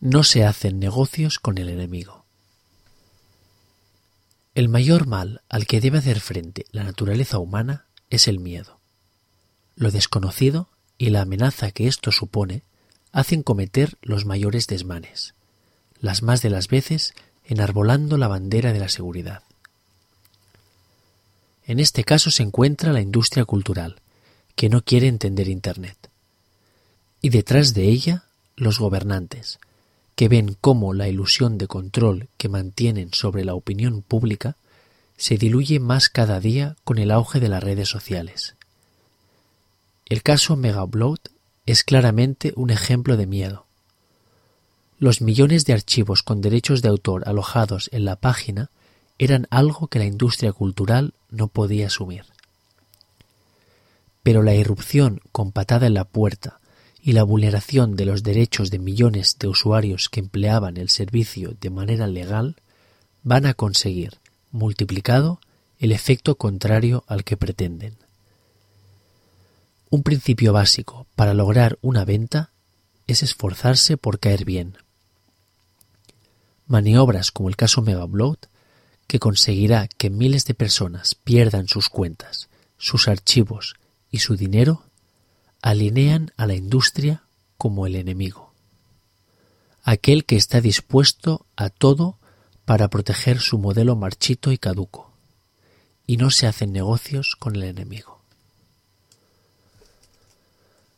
No se hacen negocios con el enemigo. El mayor mal al que debe hacer frente la naturaleza humana es el miedo. Lo desconocido y la amenaza que esto supone hacen cometer los mayores desmanes, las más de las veces enarbolando la bandera de la seguridad. En este caso se encuentra la industria cultural, que no quiere entender Internet. Y detrás de ella, los gobernantes, que ven cómo la ilusión de control que mantienen sobre la opinión pública se diluye más cada día con el auge de las redes sociales. El caso Megaupload es claramente un ejemplo de miedo. Los millones de archivos con derechos de autor alojados en la página eran algo que la industria cultural no podía asumir. Pero la irrupción con patada en la puerta y la vulneración de los derechos de millones de usuarios que empleaban el servicio de manera legal van a conseguir, multiplicado, el efecto contrario al que pretenden. Un principio básico para lograr una venta es esforzarse por caer bien. Maniobras como el caso Megaupload que conseguirá que miles de personas pierdan sus cuentas, sus archivos y su dinero, alinean a la industria como el enemigo, aquel que está dispuesto a todo para proteger su modelo marchito y caduco, y no se hacen negocios con el enemigo.